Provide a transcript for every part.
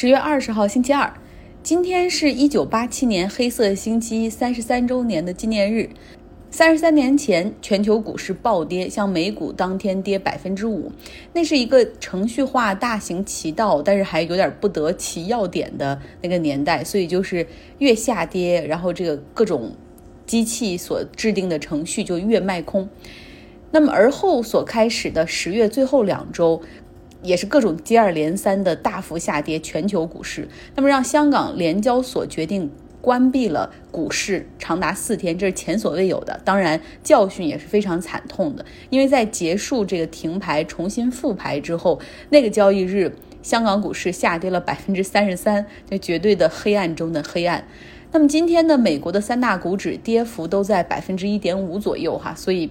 十月二十号，星期二，今天是一九八七年黑色星期三十三周年的纪念日。三十三年前，全球股市暴跌，像美股当天跌百分之五，那是一个程序化大行其道，但是还有点不得其要点的那个年代。所以就是越下跌，然后这个各种机器所制定的程序就越卖空。那么而后所开始的十月最后两周。也是各种接二连三的大幅下跌，全球股市，那么让香港联交所决定关闭了股市长达四天，这是前所未有的。当然，教训也是非常惨痛的，因为在结束这个停牌、重新复牌之后，那个交易日，香港股市下跌了百分之三十三，这绝对的黑暗中的黑暗。那么今天的美国的三大股指跌幅都在百分之一点五左右，哈，所以。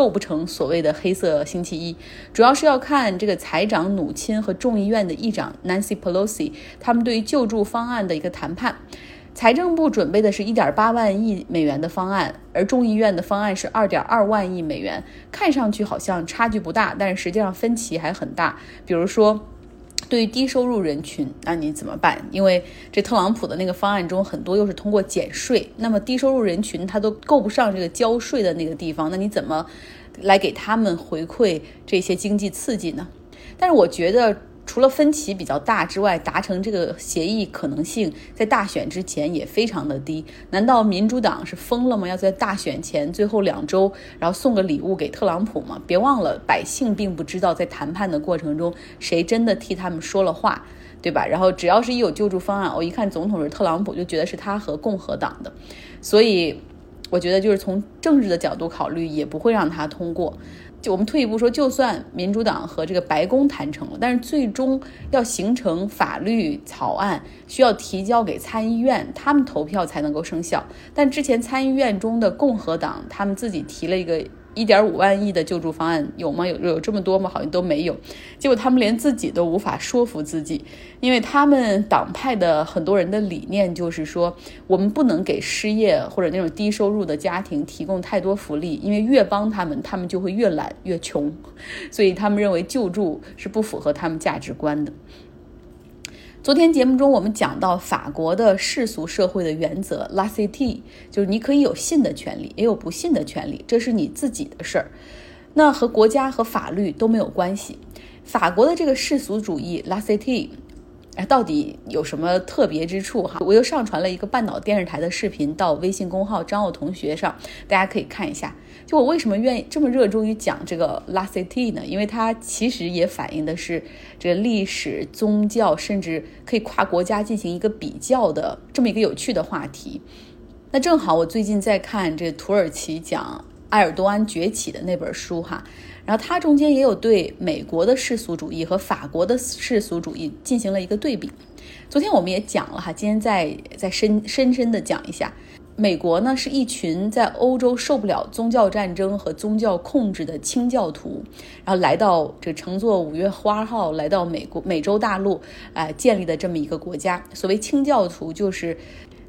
构不成所谓的黑色星期一，主要是要看这个财长努钦和众议院的议长 Nancy Pelosi 他们对于救助方案的一个谈判。财政部准备的是一点八万亿美元的方案，而众议院的方案是二点二万亿美元，看上去好像差距不大，但是实际上分歧还很大。比如说。对于低收入人群，那你怎么办？因为这特朗普的那个方案中很多又是通过减税，那么低收入人群他都够不上这个交税的那个地方，那你怎么来给他们回馈这些经济刺激呢？但是我觉得。除了分歧比较大之外，达成这个协议可能性在大选之前也非常的低。难道民主党是疯了吗？要在大选前最后两周，然后送个礼物给特朗普吗？别忘了，百姓并不知道在谈判的过程中谁真的替他们说了话，对吧？然后只要是一有救助方案，我一看总统是特朗普，就觉得是他和共和党的，所以我觉得就是从政治的角度考虑，也不会让他通过。就我们退一步说，就算民主党和这个白宫谈成了，但是最终要形成法律草案，需要提交给参议院，他们投票才能够生效。但之前参议院中的共和党，他们自己提了一个。一点五万亿的救助方案有吗？有有这么多吗？好像都没有。结果他们连自己都无法说服自己，因为他们党派的很多人的理念就是说，我们不能给失业或者那种低收入的家庭提供太多福利，因为越帮他们，他们就会越懒越穷。所以他们认为救助是不符合他们价值观的。昨天节目中，我们讲到法国的世俗社会的原则 l a c i t y 就是你可以有信的权利，也有不信的权利，这是你自己的事儿，那和国家和法律都没有关系。法国的这个世俗主义 l a c i t y，到底有什么特别之处哈？我又上传了一个半岛电视台的视频到微信公号张奥同学上，大家可以看一下。就我为什么愿意这么热衷于讲这个 La City 呢？因为它其实也反映的是这个历史、宗教，甚至可以跨国家进行一个比较的这么一个有趣的话题。那正好我最近在看这土耳其讲埃尔多安崛起的那本书哈。然后它中间也有对美国的世俗主义和法国的世俗主义进行了一个对比。昨天我们也讲了哈，今天再再深深深的讲一下。美国呢是一群在欧洲受不了宗教战争和宗教控制的清教徒，然后来到这乘坐五月花号来到美国美洲大陆，呃建立的这么一个国家。所谓清教徒就是。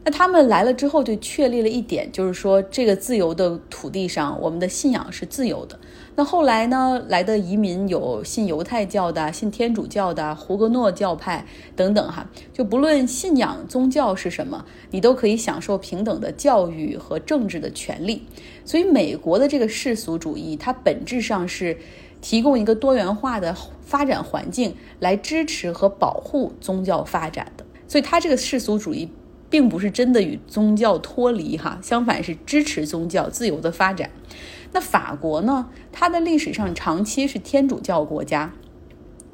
那他们来了之后，就确立了一点，就是说这个自由的土地上，我们的信仰是自由的。那后来呢，来的移民有信犹太教的、信天主教的、胡格诺教派等等，哈，就不论信仰宗教是什么，你都可以享受平等的教育和政治的权利。所以，美国的这个世俗主义，它本质上是提供一个多元化的发展环境，来支持和保护宗教发展的。所以，它这个世俗主义。并不是真的与宗教脱离哈，相反是支持宗教自由的发展。那法国呢？它的历史上长期是天主教国家。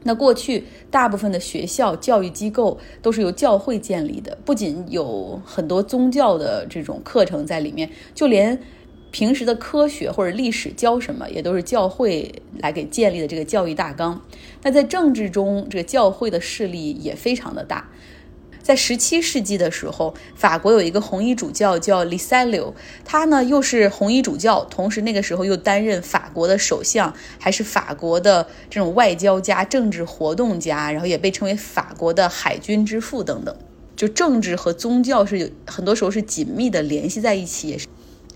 那过去大部分的学校、教育机构都是由教会建立的，不仅有很多宗教的这种课程在里面，就连平时的科学或者历史教什么，也都是教会来给建立的这个教育大纲。那在政治中，这个教会的势力也非常的大。在十七世纪的时候，法国有一个红衣主教叫 l i s a l i o 他呢又是红衣主教，同时那个时候又担任法国的首相，还是法国的这种外交家、政治活动家，然后也被称为法国的海军之父等等。就政治和宗教是有很多时候是紧密的联系在一起，也是。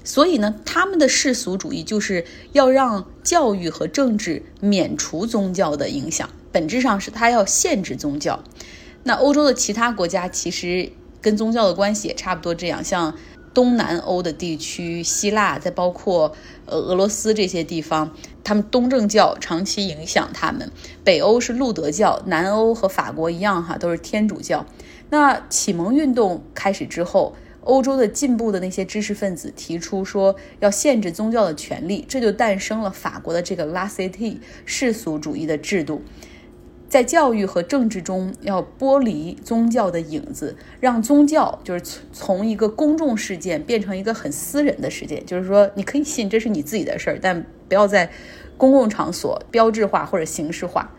所以呢，他们的世俗主义就是要让教育和政治免除宗教的影响，本质上是他要限制宗教。那欧洲的其他国家其实跟宗教的关系也差不多，这样像东南欧的地区，希腊，再包括呃俄罗斯这些地方，他们东正教长期影响他们。北欧是路德教，南欧和法国一样哈，都是天主教。那启蒙运动开始之后，欧洲的进步的那些知识分子提出说要限制宗教的权利，这就诞生了法国的这个拉塞蒂世俗主义的制度。在教育和政治中，要剥离宗教的影子，让宗教就是从一个公众事件变成一个很私人的事件。就是说，你可以信，这是你自己的事儿，但不要在公共场所标志化或者形式化。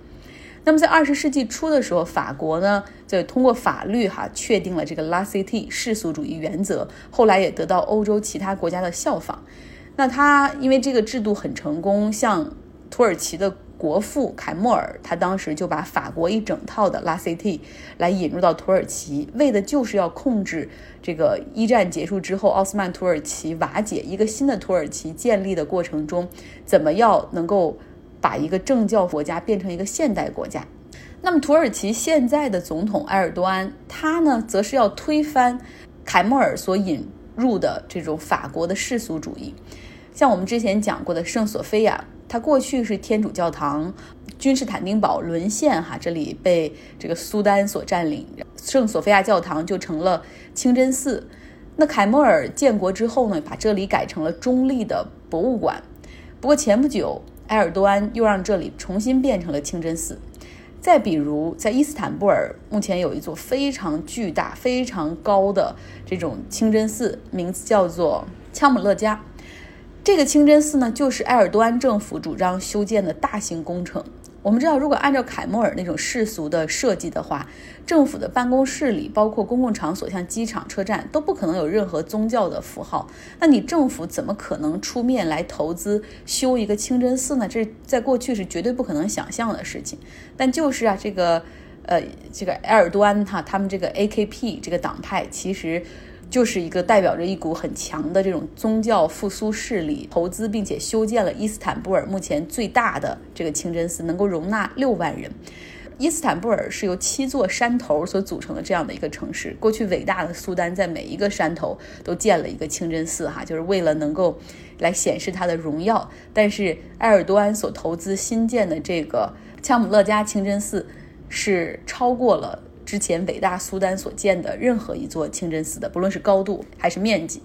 那么，在二十世纪初的时候，法国呢就通过法律哈确定了这个拉塞蒂世俗主义原则，后来也得到欧洲其他国家的效仿。那他因为这个制度很成功，像土耳其的。国父凯莫尔，他当时就把法国一整套的拉 CT 来引入到土耳其，为的就是要控制这个一战结束之后奥斯曼土耳其瓦解，一个新的土耳其建立的过程中，怎么要能够把一个政教国家变成一个现代国家。那么土耳其现在的总统埃尔多安，他呢，则是要推翻凯莫尔所引入的这种法国的世俗主义，像我们之前讲过的圣索菲亚。它过去是天主教堂，君士坦丁堡沦陷，哈，这里被这个苏丹所占领，圣索菲亚教堂就成了清真寺。那凯末尔建国之后呢，把这里改成了中立的博物馆。不过前不久，埃尔多安又让这里重新变成了清真寺。再比如，在伊斯坦布尔，目前有一座非常巨大、非常高的这种清真寺，名字叫做恰姆勒加。这个清真寺呢，就是埃尔多安政府主张修建的大型工程。我们知道，如果按照凯末尔那种世俗的设计的话，政府的办公室里，包括公共场所，像机场、车站，都不可能有任何宗教的符号。那你政府怎么可能出面来投资修一个清真寺呢？这在过去是绝对不可能想象的事情。但就是啊，这个，呃，这个埃尔多安哈，他们这个 AKP 这个党派，其实。就是一个代表着一股很强的这种宗教复苏势力，投资并且修建了伊斯坦布尔目前最大的这个清真寺，能够容纳六万人。伊斯坦布尔是由七座山头所组成的这样的一个城市。过去伟大的苏丹在每一个山头都建了一个清真寺，哈，就是为了能够来显示他的荣耀。但是埃尔多安所投资新建的这个恰姆勒加清真寺是超过了。之前伟大苏丹所建的任何一座清真寺的，不论是高度还是面积，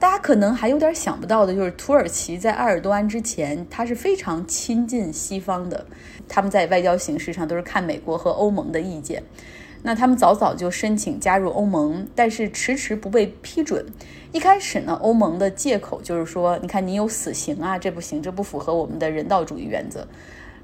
大家可能还有点想不到的，就是土耳其在埃尔多安之前，它是非常亲近西方的，他们在外交形式上都是看美国和欧盟的意见。那他们早早就申请加入欧盟，但是迟迟不被批准。一开始呢，欧盟的借口就是说，你看你有死刑啊，这不行，这不符合我们的人道主义原则。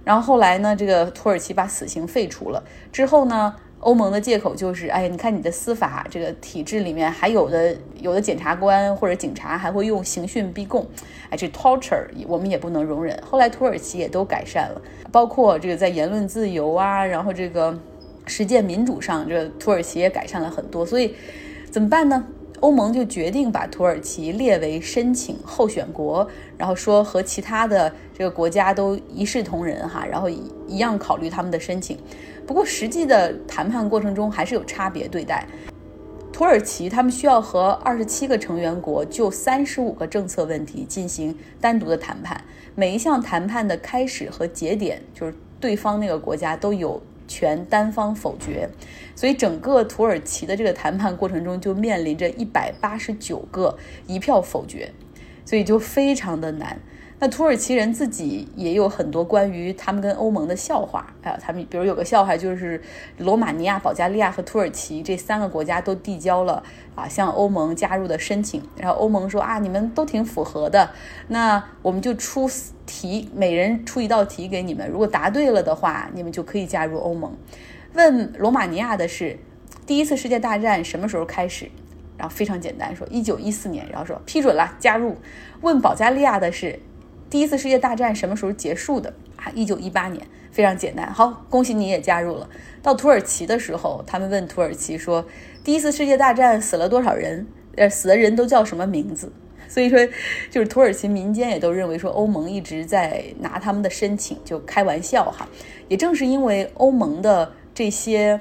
然后后来呢，这个土耳其把死刑废除了之后呢，欧盟的借口就是，哎，你看你的司法这个体制里面还有的有的检察官或者警察还会用刑讯逼供，哎，这 torture 我们也不能容忍。后来土耳其也都改善了，包括这个在言论自由啊，然后这个实践民主上，这土耳其也改善了很多。所以怎么办呢？欧盟就决定把土耳其列为申请候选国，然后说和其他的这个国家都一视同仁哈，然后一样考虑他们的申请。不过实际的谈判过程中还是有差别对待。土耳其他们需要和二十七个成员国就三十五个政策问题进行单独的谈判，每一项谈判的开始和节点就是对方那个国家都有。全单方否决，所以整个土耳其的这个谈判过程中就面临着一百八十九个一票否决，所以就非常的难。那土耳其人自己也有很多关于他们跟欧盟的笑话，哎，他们比如有个笑话就是罗马尼亚、保加利亚和土耳其这三个国家都递交了啊向欧盟加入的申请，然后欧盟说啊你们都挺符合的，那我们就出题，每人出一道题给你们，如果答对了的话，你们就可以加入欧盟。问罗马尼亚的是第一次世界大战什么时候开始？然后非常简单，说一九一四年，然后说批准了加入。问保加利亚的是。第一次世界大战什么时候结束的啊？一九一八年，非常简单。好，恭喜你也加入了。到土耳其的时候，他们问土耳其说：“第一次世界大战死了多少人？呃，死的人都叫什么名字？”所以说，就是土耳其民间也都认为说，欧盟一直在拿他们的申请就开玩笑哈。也正是因为欧盟的这些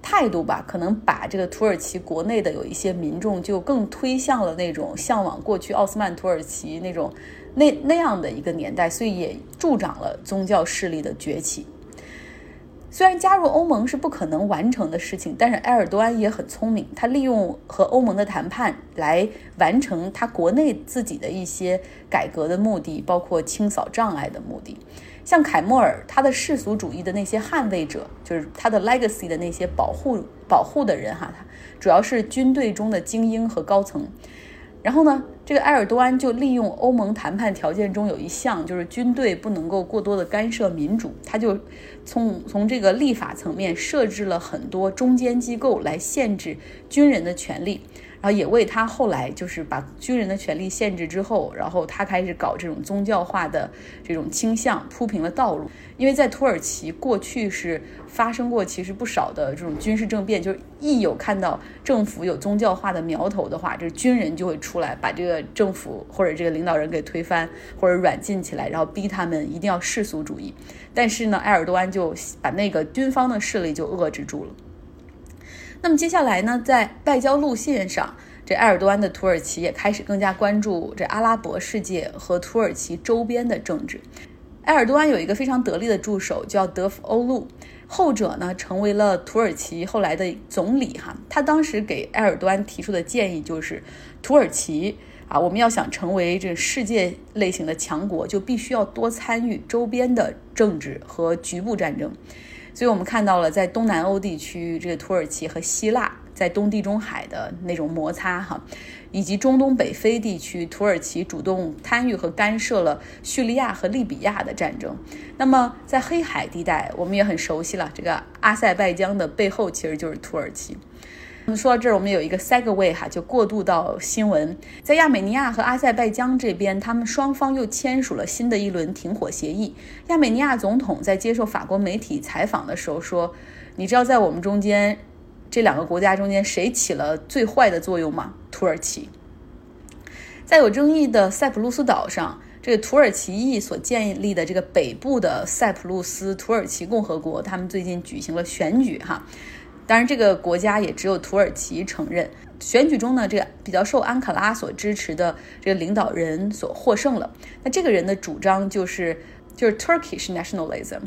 态度吧，可能把这个土耳其国内的有一些民众就更推向了那种向往过去奥斯曼土耳其那种那那样的一个年代，所以也助长了宗教势力的崛起。虽然加入欧盟是不可能完成的事情，但是埃尔多安也很聪明，他利用和欧盟的谈判来完成他国内自己的一些改革的目的，包括清扫障碍的目的。像凯莫尔，他的世俗主义的那些捍卫者，就是他的 legacy 的那些保护保护的人哈，主要是军队中的精英和高层。然后呢，这个埃尔多安就利用欧盟谈判条件中有一项，就是军队不能够过多的干涉民主，他就从从这个立法层面设置了很多中间机构来限制军人的权利。然后也为他后来就是把军人的权利限制之后，然后他开始搞这种宗教化的这种倾向铺平了道路。因为在土耳其过去是发生过其实不少的这种军事政变，就是一有看到政府有宗教化的苗头的话，这军人就会出来把这个政府或者这个领导人给推翻或者软禁起来，然后逼他们一定要世俗主义。但是呢，埃尔多安就把那个军方的势力就遏制住了。那么接下来呢，在外交路线上，这埃尔多安的土耳其也开始更加关注这阿拉伯世界和土耳其周边的政治。埃尔多安有一个非常得力的助手，叫德夫欧路，后者呢成为了土耳其后来的总理。哈，他当时给埃尔多安提出的建议就是，土耳其啊，我们要想成为这世界类型的强国，就必须要多参与周边的政治和局部战争。所以我们看到了，在东南欧地区，这个土耳其和希腊在东地中海的那种摩擦，哈，以及中东北非地区，土耳其主动参与和干涉了叙利亚和利比亚的战争。那么在黑海地带，我们也很熟悉了，这个阿塞拜疆的背后其实就是土耳其。说到这儿，我们有一个 segue 哈，就过渡到新闻。在亚美尼亚和阿塞拜疆这边，他们双方又签署了新的一轮停火协议。亚美尼亚总统在接受法国媒体采访的时候说：“你知道在我们中间，这两个国家中间谁起了最坏的作用吗？土耳其。”在有争议的塞浦路斯岛上，这个土耳其裔所建立的这个北部的塞浦路斯土耳其共和国，他们最近举行了选举哈。当然，这个国家也只有土耳其承认。选举中呢，这个比较受安卡拉所支持的这个领导人所获胜了。那这个人的主张就是就是 Turkish nationalism，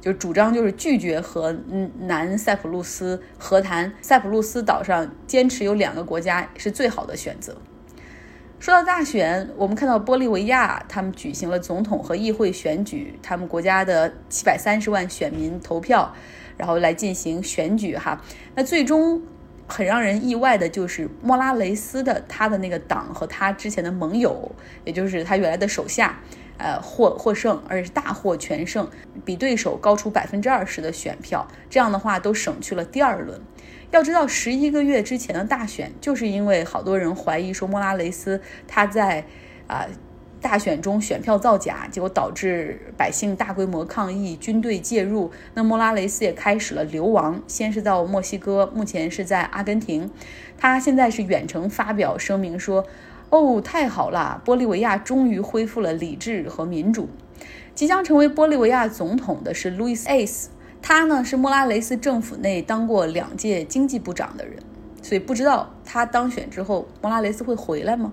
就是主张就是拒绝和南塞浦路斯和谈。塞浦路斯岛上坚持有两个国家是最好的选择。说到大选，我们看到玻利维亚他们举行了总统和议会选举，他们国家的七百三十万选民投票。然后来进行选举哈，那最终很让人意外的就是莫拉雷斯的他的那个党和他之前的盟友，也就是他原来的手下，呃获获胜，而且是大获全胜，比对手高出百分之二十的选票，这样的话都省去了第二轮。要知道，十一个月之前的大选，就是因为好多人怀疑说莫拉雷斯他在啊。大选中选票造假，结果导致百姓大规模抗议，军队介入。那莫拉雷斯也开始了流亡，先是到墨西哥，目前是在阿根廷。他现在是远程发表声明说：“哦，太好了，玻利维亚终于恢复了理智和民主。”即将成为玻利维亚总统的是路易斯· c e 他呢是莫拉雷斯政府内当过两届经济部长的人，所以不知道他当选之后，莫拉雷斯会回来吗？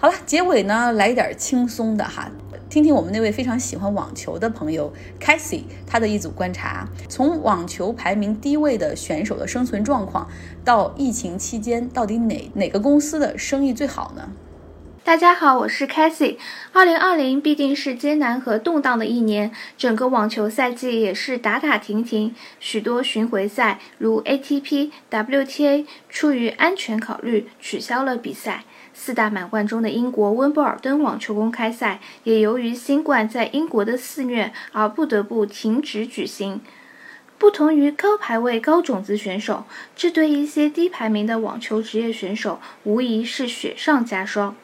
好了，结尾呢来一点轻松的哈，听听我们那位非常喜欢网球的朋友 Casey 他的一组观察，从网球排名低位的选手的生存状况，到疫情期间到底哪哪个公司的生意最好呢？大家好，我是 Casey。二零二零必定是艰难和动荡的一年，整个网球赛季也是打打停停，许多巡回赛如 ATP、WTA 出于安全考虑取消了比赛。四大满贯中的英国温布尔登网球公开赛也由于新冠在英国的肆虐而不得不停止举行。不同于高排位高种子选手，这对一些低排名的网球职业选手无疑是雪上加霜。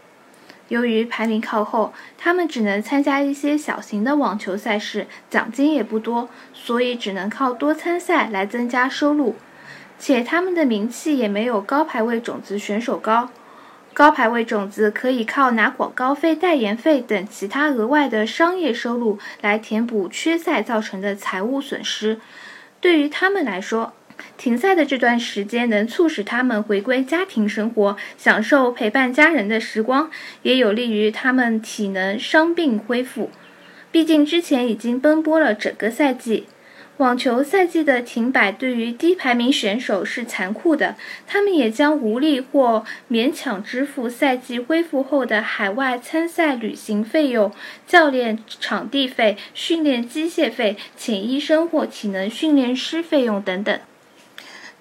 由于排名靠后，他们只能参加一些小型的网球赛事，奖金也不多，所以只能靠多参赛来增加收入，且他们的名气也没有高排位种子选手高。高排位种子可以靠拿广告费、代言费等其他额外的商业收入来填补缺赛造成的财务损失。对于他们来说，停赛的这段时间能促使他们回归家庭生活，享受陪伴家人的时光，也有利于他们体能伤病恢复。毕竟之前已经奔波了整个赛季。网球赛季的停摆对于低排名选手是残酷的，他们也将无力或勉强支付赛季恢复后的海外参赛旅行费用、教练场地费、训练机械费、请医生或体能训练师费用等等。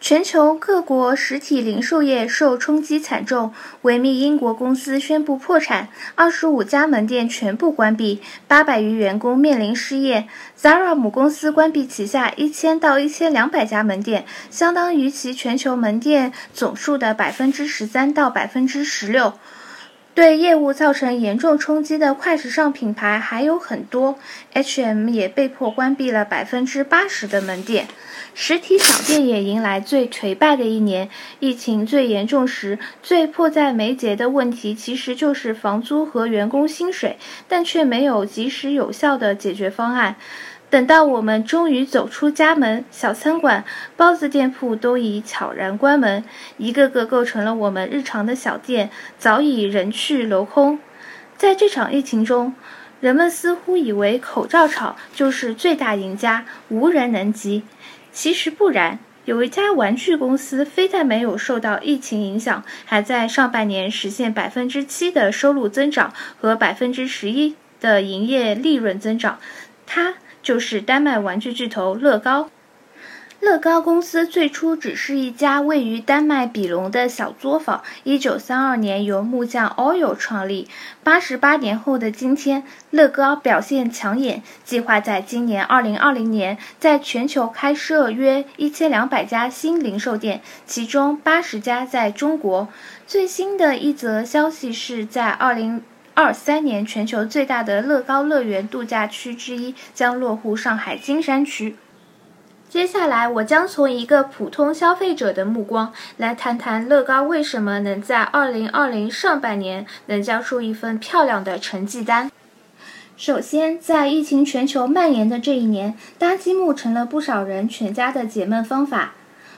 全球各国实体零售业受冲击惨重，维密英国公司宣布破产，二十五家门店全部关闭，八百余员工面临失业。Zara 母公司关闭旗下一千到一千两百家门店，相当于其全球门店总数的百分之十三到百分之十六。对业务造成严重冲击的快时尚品牌还有很多，H&M 也被迫关闭了百分之八十的门店。实体小店也迎来最颓败的一年。疫情最严重时，最迫在眉睫的问题其实就是房租和员工薪水，但却没有及时有效的解决方案。等到我们终于走出家门，小餐馆、包子店铺都已悄然关门，一个个构成了我们日常的小店早已人去楼空。在这场疫情中，人们似乎以为口罩厂就是最大赢家，无人能及。其实不然，有一家玩具公司非但没有受到疫情影响，还在上半年实现百分之七的收入增长和百分之十一的营业利润增长。它。就是丹麦玩具巨头乐高。乐高公司最初只是一家位于丹麦比隆的小作坊。一九三二年由木匠 Oil 创立。八十八年后的今天，乐高表现抢眼，计划在今年二零二零年在全球开设约一千两百家新零售店，其中八十家在中国。最新的一则消息是在二零。二三年，全球最大的乐高乐园度假区之一将落户上海金山区。接下来，我将从一个普通消费者的目光来谈谈乐高为什么能在二零二零上半年能交出一份漂亮的成绩单。首先，在疫情全球蔓延的这一年，搭积木成了不少人全家的解闷方法。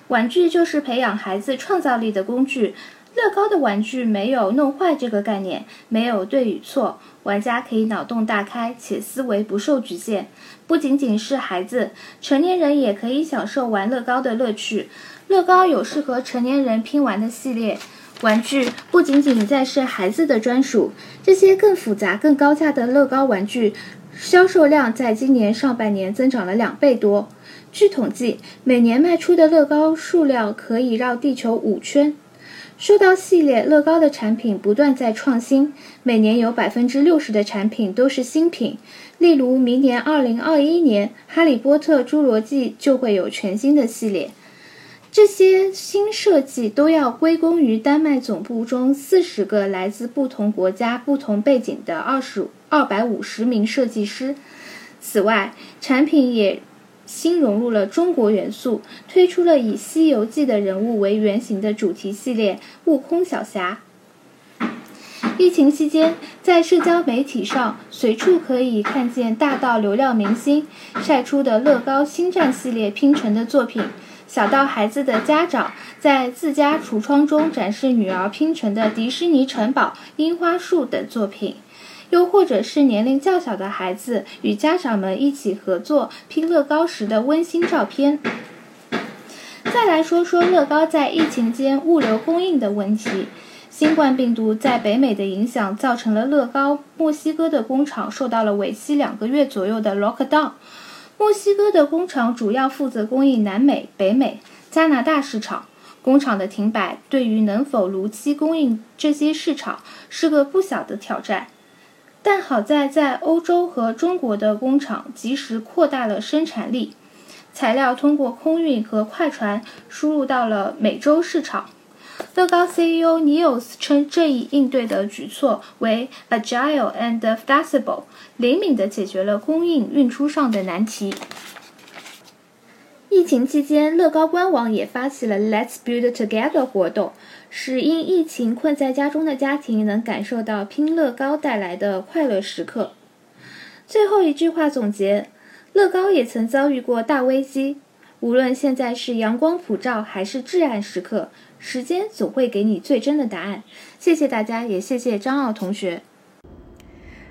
玩具就是培养孩子创造力的工具。乐高的玩具没有弄坏这个概念，没有对与错，玩家可以脑洞大开，且思维不受局限。不仅仅是孩子，成年人也可以享受玩乐高的乐趣。乐高有适合成年人拼玩的系列玩具，不仅仅在是孩子的专属。这些更复杂、更高价的乐高玩具销售量在今年上半年增长了两倍多。据统计，每年卖出的乐高数量可以绕地球五圈。说到系列，乐高的产品不断在创新，每年有百分之六十的产品都是新品。例如，明年二零二一年，《哈利波特：侏罗纪》就会有全新的系列。这些新设计都要归功于丹麦总部中四十个来自不同国家、不同背景的二十二百五十名设计师。此外，产品也。新融入了中国元素，推出了以《西游记》的人物为原型的主题系列《悟空小侠》。疫情期间，在社交媒体上随处可以看见大到流量明星晒出的乐高星战系列拼成的作品，小到孩子的家长在自家橱窗中展示女儿拼成的迪士尼城堡、樱花树等作品。又或者是年龄较小的孩子与家长们一起合作拼乐高时的温馨照片。再来说说乐高在疫情间物流供应的问题。新冠病毒在北美的影响造成了乐高墨西哥的工厂受到了为期两个月左右的 lockdown。墨西哥的工厂主要负责供应南美、北美、加拿大市场。工厂的停摆对于能否如期供应这些市场是个不小的挑战。但好在，在欧洲和中国的工厂及时扩大了生产力，材料通过空运和快船输入到了美洲市场。乐高 CEO Niels 称这一应对的举措为 agile and flexible，灵敏地解决了供应运输上的难题。疫情期间，乐高官网也发起了 Let's Build Together 活动，使因疫情困在家中的家庭能感受到拼乐高带来的快乐时刻。最后一句话总结：乐高也曾遭遇过大危机，无论现在是阳光普照还是至暗时刻，时间总会给你最真的答案。谢谢大家，也谢谢张奥同学。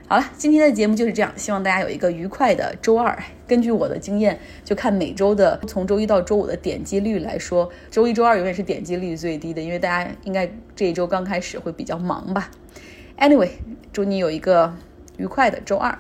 好了，今天的节目就是这样，希望大家有一个愉快的周二。根据我的经验，就看每周的从周一到周五的点击率来说，周一周二永远是点击率最低的，因为大家应该这一周刚开始会比较忙吧。Anyway，祝你有一个愉快的周二。